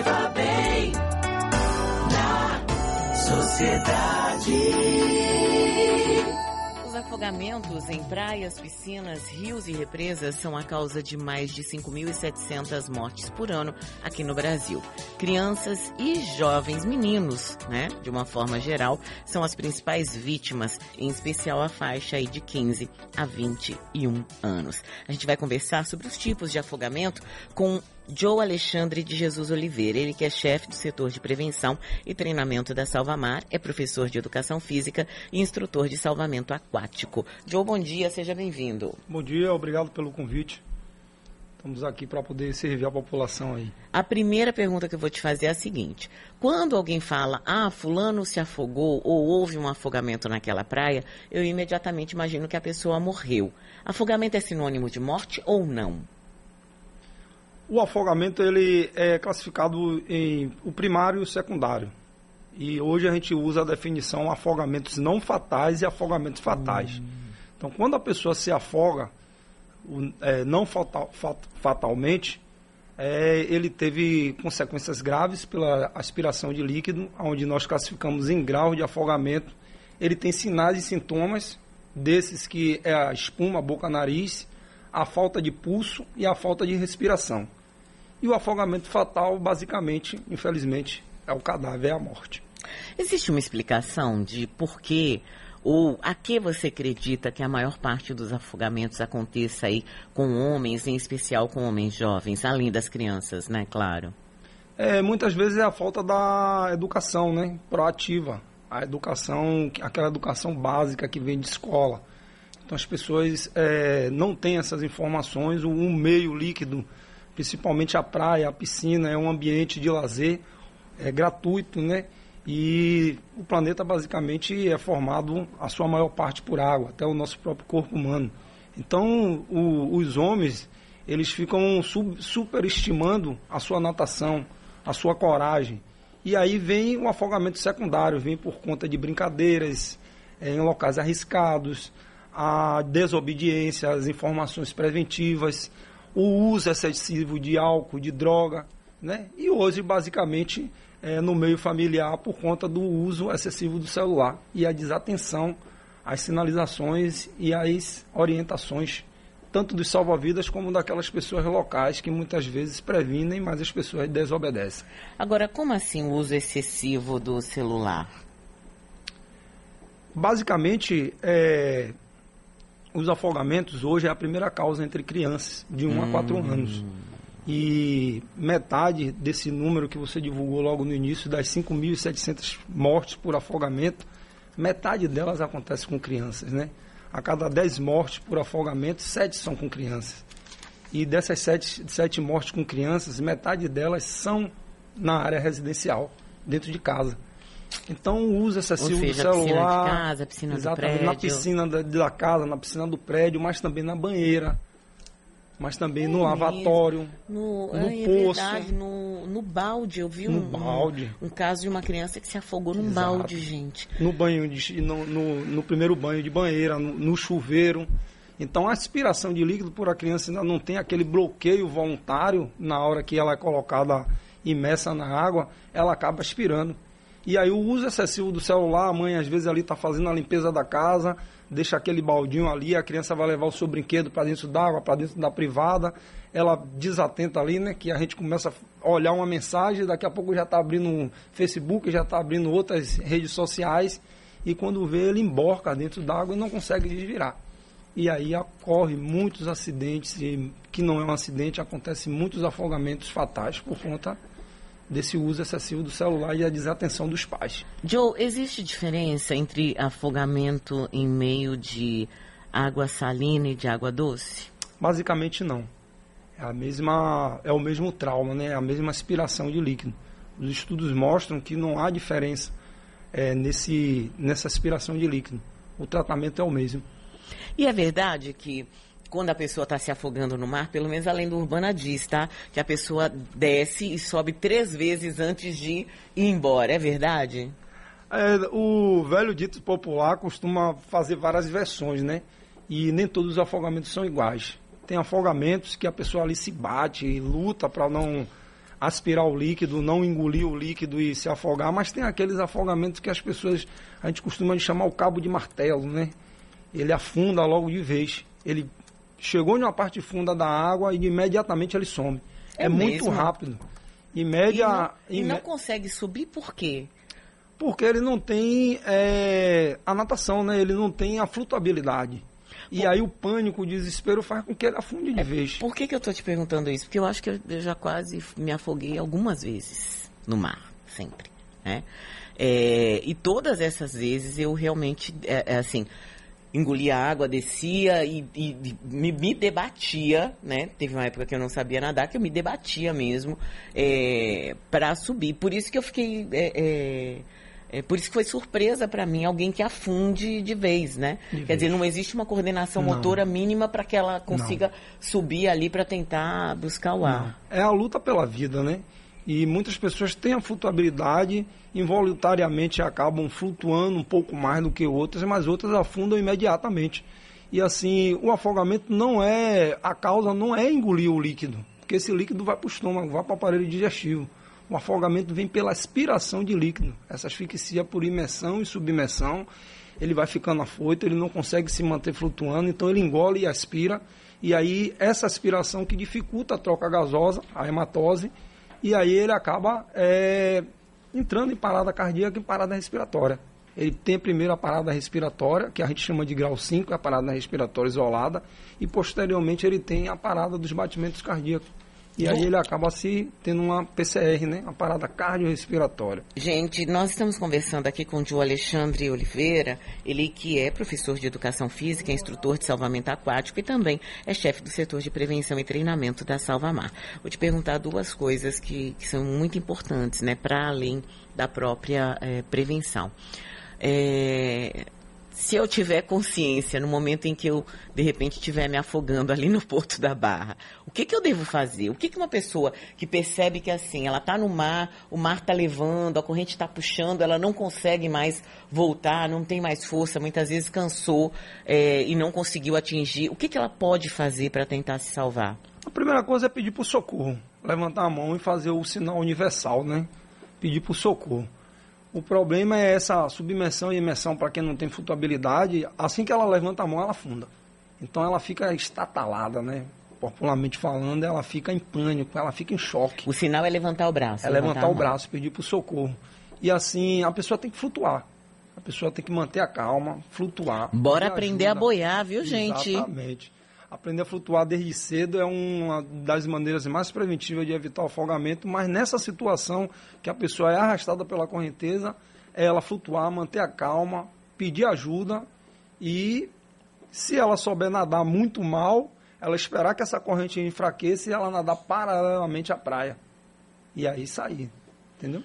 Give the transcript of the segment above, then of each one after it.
viva bem na sociedade. Os afogamentos em praias, piscinas, rios e represas são a causa de mais de 5.700 mortes por ano aqui no Brasil. Crianças e jovens meninos, né, de uma forma geral, são as principais vítimas, em especial a faixa aí de 15 a 21 anos. A gente vai conversar sobre os tipos de afogamento com Joe Alexandre de Jesus Oliveira, ele que é chefe do setor de prevenção e treinamento da Salvamar, é professor de educação física e instrutor de salvamento aquático. Joe, bom dia, seja bem-vindo. Bom dia, obrigado pelo convite. Estamos aqui para poder servir a população aí. A primeira pergunta que eu vou te fazer é a seguinte: quando alguém fala, ah, fulano se afogou ou houve um afogamento naquela praia, eu imediatamente imagino que a pessoa morreu. Afogamento é sinônimo de morte ou não? O afogamento ele é classificado em o primário e o secundário. E hoje a gente usa a definição afogamentos não fatais e afogamentos fatais. Hum. Então, quando a pessoa se afoga, é, não fatal, fat, fatalmente, é, ele teve consequências graves pela aspiração de líquido, onde nós classificamos em grau de afogamento. Ele tem sinais e sintomas desses que é a espuma, boca, nariz, a falta de pulso e a falta de respiração. E o afogamento fatal, basicamente, infelizmente, é o cadáver, é a morte. Existe uma explicação de por que ou a que você acredita que a maior parte dos afogamentos aconteça aí com homens, em especial com homens jovens, além das crianças, né, claro? É, muitas vezes é a falta da educação, né, proativa. A educação, aquela educação básica que vem de escola. Então as pessoas é, não têm essas informações, o um meio líquido principalmente a praia, a piscina, é um ambiente de lazer é gratuito, né? E o planeta basicamente é formado a sua maior parte por água, até o nosso próprio corpo humano. Então, o, os homens, eles ficam sub, superestimando a sua natação, a sua coragem. E aí vem o afogamento secundário, vem por conta de brincadeiras é, em locais arriscados, a desobediência, as informações preventivas, o uso excessivo de álcool, de droga, né? E hoje, basicamente, é, no meio familiar, por conta do uso excessivo do celular e a desatenção às sinalizações e às orientações, tanto dos salva-vidas como daquelas pessoas locais que muitas vezes previnem, mas as pessoas desobedecem. Agora, como assim o uso excessivo do celular? Basicamente, é, os afogamentos hoje é a primeira causa entre crianças de 1 hum. a 4 anos. E metade desse número que você divulgou logo no início, das 5.700 mortes por afogamento, metade delas acontece com crianças, né? A cada 10 mortes por afogamento, 7 são com crianças. E dessas 7, 7 mortes com crianças, metade delas são na área residencial, dentro de casa. Então o uso excessivo seja, do celular. Piscina de casa, piscina exatamente, do prédio. na piscina da, da, casa, na piscina do prédio, mas também na banheira. Mas também é no lavatório, no, no é, poço. É verdade, no, no balde. Eu vi no um, balde. Um, um, caso de uma criança que se afogou num Exato. balde, gente. No banho, de, no, no, no primeiro banho de banheira, no, no chuveiro. Então a aspiração de líquido por a criança ainda não tem aquele bloqueio voluntário na hora que ela é colocada imersa na água, ela acaba aspirando. E aí o uso excessivo do celular, a mãe às vezes ali está fazendo a limpeza da casa, deixa aquele baldinho ali, a criança vai levar o seu brinquedo para dentro da água, para dentro da privada, ela desatenta ali, né? Que a gente começa a olhar uma mensagem, daqui a pouco já está abrindo um Facebook, já está abrindo outras redes sociais, e quando vê ele emborca dentro da água e não consegue desvirar. E aí ocorre muitos acidentes, que não é um acidente, acontece muitos afogamentos fatais por conta desse uso excessivo do celular e a desatenção dos pais. Joe, existe diferença entre afogamento em meio de água salina e de água doce? Basicamente não. É a mesma, é o mesmo trauma, né? É a mesma aspiração de líquido. Os estudos mostram que não há diferença é, nesse, nessa aspiração de líquido. O tratamento é o mesmo. E é verdade que quando a pessoa está se afogando no mar, pelo menos a lenda urbana diz, tá? Que a pessoa desce e sobe três vezes antes de ir embora. É verdade? É, o velho dito popular costuma fazer várias versões, né? E nem todos os afogamentos são iguais. Tem afogamentos que a pessoa ali se bate luta para não aspirar o líquido, não engolir o líquido e se afogar, mas tem aqueles afogamentos que as pessoas, a gente costuma chamar o cabo de martelo, né? Ele afunda logo de vez. Ele chegou em uma parte funda da água e imediatamente ele some. É, é muito rápido. Em média. E não, e não consegue subir por quê? Porque ele não tem é, a natação, né? Ele não tem a flutuabilidade. E aí o pânico, o desespero faz com que ele afunde de é, vez. Por que, que eu estou te perguntando isso? Porque eu acho que eu já quase me afoguei algumas vezes no mar, sempre. Né? É, e todas essas vezes eu realmente, é, é assim, engolia água, descia e, e me, me, debatia, né? Teve uma época que eu não sabia nadar, que eu me debatia mesmo é, para subir. Por isso que eu fiquei. É, é, é por isso que foi surpresa para mim alguém que afunde de vez, né? De Quer vez. dizer, não existe uma coordenação não. motora mínima para que ela consiga não. subir ali para tentar buscar o ar. Não. É a luta pela vida, né? E muitas pessoas têm a flutuabilidade, involuntariamente acabam flutuando um pouco mais do que outras, mas outras afundam imediatamente. E assim, o afogamento não é, a causa não é engolir o líquido, porque esse líquido vai para o estômago, vai para o aparelho digestivo. O afogamento vem pela aspiração de líquido, essa asfixia por imersão e submersão. Ele vai ficando afoito, ele não consegue se manter flutuando, então ele engole e aspira. E aí, essa aspiração que dificulta a troca gasosa, a hematose, e aí ele acaba é, entrando em parada cardíaca e parada respiratória. Ele tem primeiro a parada respiratória, que a gente chama de grau 5, é a parada respiratória isolada, e posteriormente ele tem a parada dos batimentos cardíacos. E aí ele acaba se tendo uma PCR, né? Uma parada cardiorrespiratória. Gente, nós estamos conversando aqui com o João Alexandre Oliveira, ele que é professor de educação física, instrutor de salvamento aquático e também é chefe do setor de prevenção e treinamento da Salvamar. Vou te perguntar duas coisas que, que são muito importantes, né? Para além da própria é, prevenção. É, se eu tiver consciência no momento em que eu, de repente, estiver me afogando ali no Porto da Barra, o que, que eu devo fazer? O que, que uma pessoa que percebe que assim, ela está no mar, o mar está levando, a corrente está puxando, ela não consegue mais voltar, não tem mais força, muitas vezes cansou é, e não conseguiu atingir, o que, que ela pode fazer para tentar se salvar? A primeira coisa é pedir por socorro, levantar a mão e fazer o sinal universal, né? Pedir por socorro. O problema é essa submersão e imersão para quem não tem flutuabilidade. Assim que ela levanta a mão, ela afunda. Então ela fica estatalada, né? Popularmente falando, ela fica em pânico, ela fica em choque. O sinal é levantar o braço. É levantar, levantar o braço, pedir por socorro. E assim, a pessoa tem que flutuar. A pessoa tem que manter a calma, flutuar. Bora aprender ajuda. a boiar, viu, gente? Exatamente. Aprender a flutuar desde cedo é uma das maneiras mais preventivas de evitar o afogamento, mas nessa situação que a pessoa é arrastada pela correnteza, é ela flutuar, manter a calma, pedir ajuda e se ela souber nadar muito mal, ela esperar que essa corrente enfraqueça e ela nadar paralelamente à praia. E aí sair, entendeu?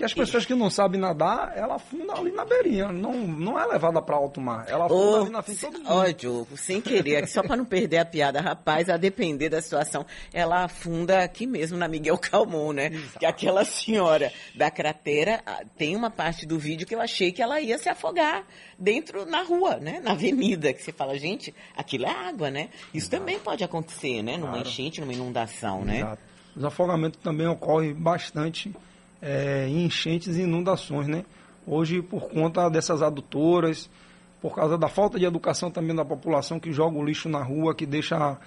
Que as pessoas que não sabem nadar, ela afunda ali na beirinha, não, não é levada para alto mar, ela afunda oh, ali na frente de todo mundo. Ó, Diogo, sem querer, só para não perder a piada, rapaz, a depender da situação, ela afunda aqui mesmo na Miguel Calmon, né? Exato. Que aquela senhora da cratera, ah, tem uma parte do vídeo que eu achei que ela ia se afogar dentro na rua, né? Na avenida, que você fala, gente, aquilo é água, né? Isso Exato. também pode acontecer, né? Numa claro. enchente, numa inundação, né? Exato. Os afogamentos também ocorrem bastante é, enchentes e inundações, né? Hoje, por conta dessas adutoras, por causa da falta de educação também da população que joga o lixo na rua, que deixa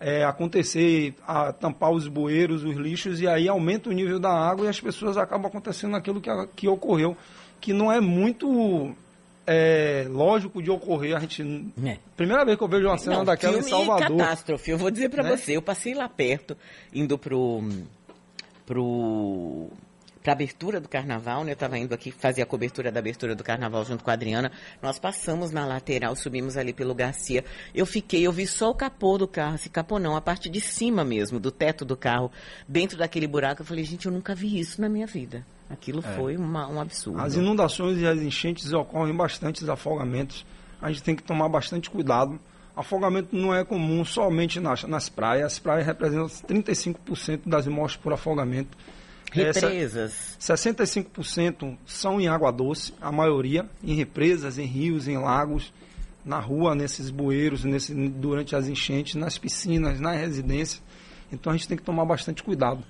é, acontecer, a tampar os bueiros, os lixos, e aí aumenta o nível da água e as pessoas acabam acontecendo aquilo que, que ocorreu, que não é muito é, lógico de ocorrer. A gente. É. Primeira vez que eu vejo uma cena não, daquela em Salvador. catástrofe. Eu vou dizer para né? você, eu passei lá perto, indo pro. pro para a abertura do carnaval, né? Eu estava indo aqui fazer a cobertura da abertura do carnaval junto com a Adriana. Nós passamos na lateral, subimos ali pelo Garcia. Eu fiquei, eu vi só o capô do carro, esse capô não, a parte de cima mesmo, do teto do carro, dentro daquele buraco. Eu falei, gente, eu nunca vi isso na minha vida. Aquilo é. foi uma, um absurdo. As inundações e as enchentes ocorrem bastantes afogamentos. A gente tem que tomar bastante cuidado. Afogamento não é comum somente nas, nas praias. As praias representam 35% das mortes por afogamento. Represas. É, 65% são em água doce, a maioria em represas, em rios, em lagos, na rua, nesses bueiros, nesse, durante as enchentes, nas piscinas, nas residências. Então a gente tem que tomar bastante cuidado.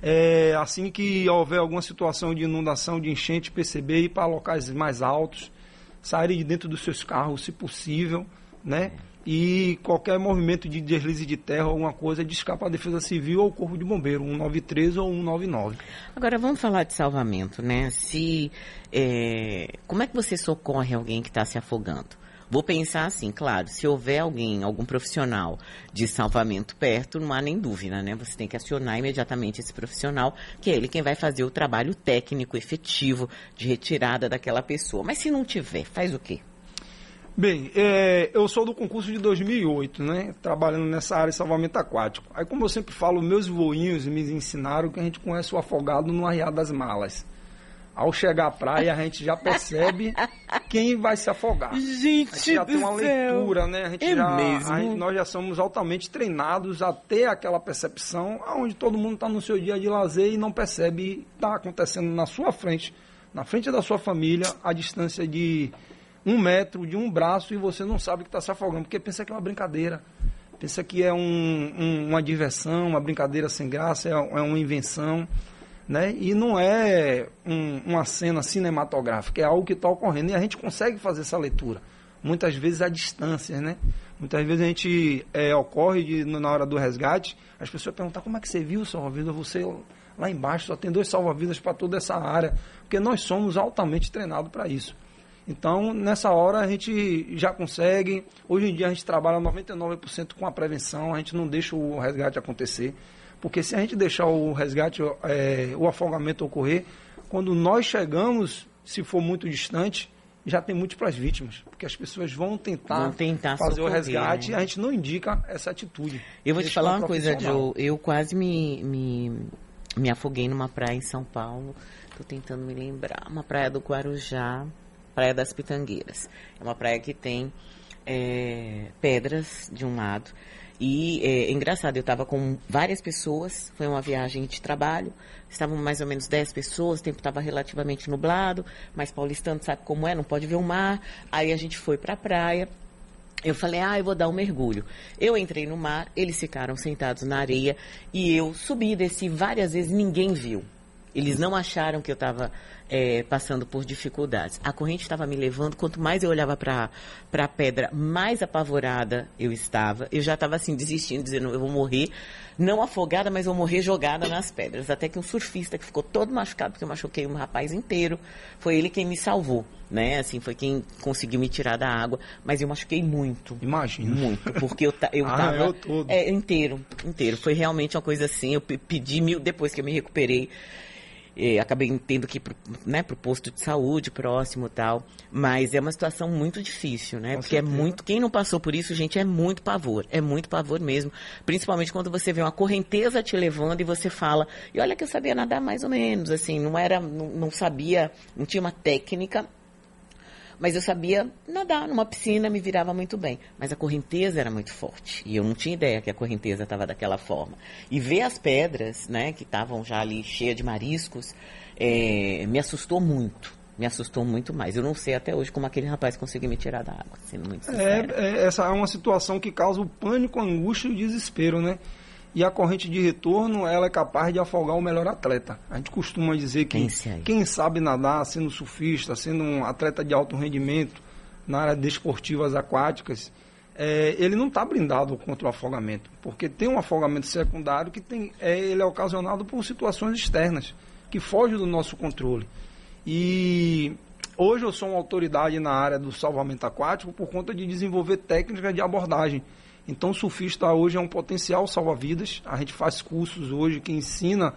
É, assim que houver alguma situação de inundação, de enchente, perceber ir para locais mais altos, sair de dentro dos seus carros, se possível, né? E qualquer movimento de deslize de terra, alguma coisa, de escapar a Defesa Civil ou o Corpo de Bombeiro, 193 ou 199. Agora vamos falar de salvamento, né? Se é, como é que você socorre alguém que está se afogando? Vou pensar assim, claro, se houver alguém, algum profissional de salvamento perto, não há nem dúvida, né? Você tem que acionar imediatamente esse profissional, que é ele quem vai fazer o trabalho técnico efetivo de retirada daquela pessoa. Mas se não tiver, faz o quê? Bem, é, eu sou do concurso de 2008, né? Trabalhando nessa área de salvamento aquático. Aí, como eu sempre falo, meus voinhos me ensinaram que a gente conhece o afogado no arriar das malas. Ao chegar à praia, a gente já percebe quem vai se afogar. Gente, a gente já tem uma céu. leitura, né? A gente É já, mesmo? gente- nós já somos altamente treinados a ter aquela percepção onde todo mundo está no seu dia de lazer e não percebe está acontecendo na sua frente, na frente da sua família, a distância de um metro, de um braço, e você não sabe que está se afogando, porque pensa que é uma brincadeira. Pensa que é um- um- uma diversão, uma brincadeira sem graça, é, é uma invenção né? E não é um- uma cena cinematográfica, é algo que está ocorrendo e a gente consegue fazer essa leitura. Muitas vezes a distância, né? Muitas vezes a gente é, ocorre de, na hora do resgate, as pessoas perguntam como é que você viu o salva-vidas? Você lá embaixo só tem dois salva-vidas para toda essa área, porque nós somos altamente treinados para isso. Então, nessa hora a gente já consegue. Hoje em dia a gente trabalha 99% com a prevenção, a gente não deixa o resgate acontecer. Porque se a gente deixar o resgate, é, o afogamento ocorrer, quando nós chegamos, se for muito distante, já tem múltiplas vítimas. Porque as pessoas vão tentar, Vão tentar fazer o socorrer, resgate né? e a gente não indica essa atitude. Eu vou te falar uma coisa. Joe. Eu quase me, me, me afoguei numa praia em São Paulo. Tô tentando me lembrar. Uma praia do Guarujá, Praia das Pitangueiras. É uma praia que tem é, pedras de um lado. E é, engraçado, eu estava com várias pessoas, foi uma viagem de trabalho, estavam mais ou menos 10 pessoas, o tempo estava relativamente nublado, mas paulistano sabe como é, não pode ver o mar. Aí a gente foi para a praia, eu falei, ah, eu vou dar um mergulho. Eu entrei no mar, eles ficaram sentados na areia e eu subi e desci várias vezes, ninguém viu. Eles não acharam que eu estava passando por dificuldades. A corrente estava me levando, quanto mais eu olhava para a pedra, mais apavorada eu estava. Eu já estava assim, desistindo, dizendo, eu vou morrer, não afogada, mas vou morrer jogada nas pedras. Até que um surfista que ficou todo machucado, porque eu machuquei um rapaz inteiro, foi ele quem me salvou, né? Assim, foi quem conseguiu me tirar da água, mas eu machuquei muito. Imagino. Muito, porque eu, eu Ah, tava... eu todo. É, inteiro, inteiro. Foi realmente uma coisa assim, eu pe- pedi mil, depois que eu me recuperei, acabei tendo que ir pro, né, pro posto de saúde próximo e tal. Mas é uma situação muito difícil, né? Com Porque é certeza. muito. Quem não passou por isso, gente, é muito pavor. É muito pavor mesmo. Principalmente quando você vê uma correnteza te levando e você fala. E olha que eu sabia nadar mais ou menos, assim, não era. Não, não sabia, não tinha uma técnica. Mas eu sabia nadar numa piscina, me virava muito bem. Mas a correnteza era muito forte. E eu não tinha ideia que a correnteza estava daquela forma. E ver as pedras, né, que estavam já ali cheias de mariscos, eh, me assustou muito. Me assustou muito mais. Eu não sei até hoje como aquele rapaz conseguiu me tirar da água, sendo muito sincera. É, é, essa é uma situação que causa o pânico, a angústia e o desespero, né? E a corrente de retorno, ela é capaz de afogar o melhor atleta. A gente costuma dizer que quem sabe nadar, sendo surfista, sendo um atleta de alto rendimento na área de esportivas aquáticas, é, ele não está blindado contra o afogamento, porque tem um afogamento secundário que tem, é, ele é ocasionado por situações externas que fogem do nosso controle. E hoje eu sou uma autoridade na área do salvamento aquático por conta de desenvolver técnicas de abordagem. Então, o surfista hoje é um potencial salva-vidas. A gente faz cursos hoje que ensina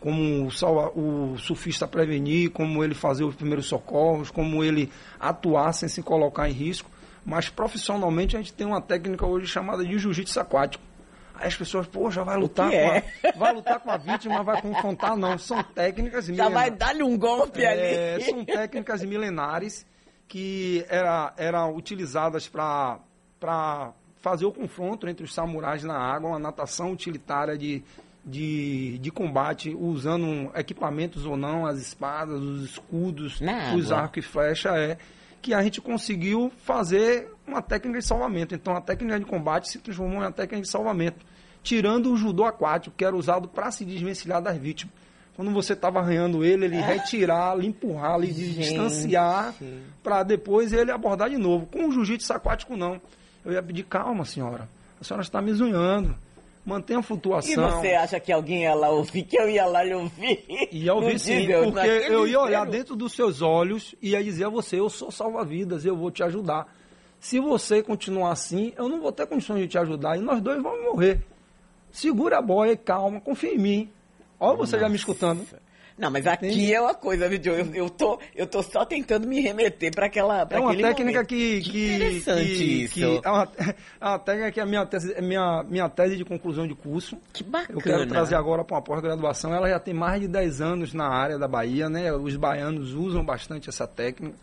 como o, salva, o surfista prevenir, como ele fazer os primeiros socorros, como ele atuar sem se colocar em risco. Mas profissionalmente a gente tem uma técnica hoje chamada de jiu-jitsu aquático. Aí as pessoas, poxa, vai lutar, com é? a, vai lutar com a vítima, vai confrontar, não. São técnicas Já milenares. vai dar-lhe um golpe É, ali. são técnicas milenares que era, eram utilizadas para fazer o confronto entre os samurais na água, uma natação utilitária de, de, de combate, usando equipamentos ou não, as espadas, os escudos, Na os arcos e flecha, é que a gente conseguiu fazer uma técnica de salvamento. Então a técnica de combate se transformou em uma técnica de salvamento. tirando o judô aquático, que era usado para se desvencilhar das vítimas. Quando você estava arranhando ele, ele retirar, lhe empurrar, lhe Gente. distanciar, para depois ele abordar de novo. Com o jiu-jitsu aquático, não. Eu ia pedir calma, senhora. A senhora está me zunhando. Mantenha a E flutuação. você acha que alguém ia lá ouvir, que eu ia lá lhe ouvir? Ia ouvir No sim, diesel, porque eu ia olhar inteiro? dentro dos seus olhos e ia dizer a você, eu sou salva-vidas, eu vou te ajudar. Se você continuar assim, eu não vou ter condições de te ajudar e nós dois vamos morrer. Segura a boia e calma, confia em mim. Olha você já me escutando. Não, mas aqui é uma coisa, viu? Eu, eu, tô, eu tô só tentando me remeter para aquela. pra É uma técnica momento. que, que, interessante que- isso. que é, uma, é uma técnica que é a minha tese, é minha, minha tese de conclusão de curso. Que bacana. Eu quero trazer agora para uma pós-graduação. Ela já tem mais de 10 anos na área da Bahia, né? Os baianos usam bastante essa técnica.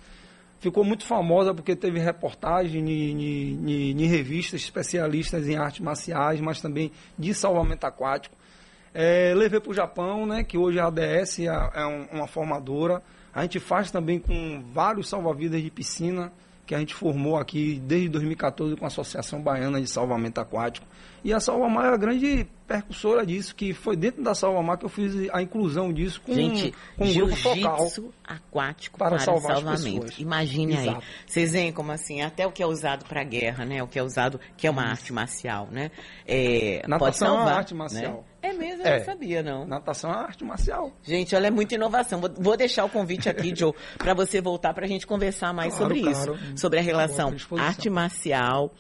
Ficou muito famosa porque teve reportagem em, em, em revistas especialistas em artes marciais, mas também de salvamento aquático. É, levei para o Japão, né, que hoje a ADS é, é um- uma formadora. A gente faz também com vários salva-vidas de piscina, que a gente formou aqui desde 2014 com a Associação Baiana de Salvamento Aquático. E a Salvamar é a grande percussora disso, que foi dentro da Salvamar que eu fiz a inclusão disso com, Gente, com um grupo focal. aquático para para, salvar salvamento. Imagine aí. Exato. Vocês veem como assim, até o que é usado para guerra, né? O que é usado, que é uma arte marcial, né? É, pode Natação é uma salvar, arte marcial. né? É mesmo, eu É. não sabia, não. Natação é arte marcial. Gente, olha, é muita inovação. Vou, vou deixar o convite aqui, Joe, para você voltar para a gente conversar mais Claro, sobre claro. isso. Sobre a relação arte marcial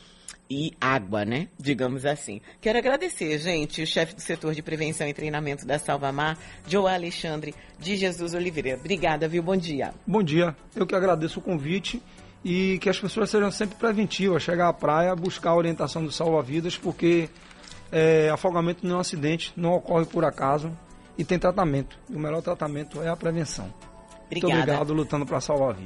e água, né? Digamos assim. Quero agradecer, gente, o chefe do setor de prevenção e treinamento da Salvamar, Joe Alexandre de Jesus Oliveira. Obrigada, viu? Bom dia. Bom dia, eu que agradeço o convite e que as pessoas sejam sempre preventivas, chegar à praia, buscar a orientação do salva-vidas, porque é, afogamento não é um acidente, não ocorre por acaso e tem tratamento. E o melhor tratamento é a prevenção. Muito Obrigada. obrigado lutando para salvar vidas.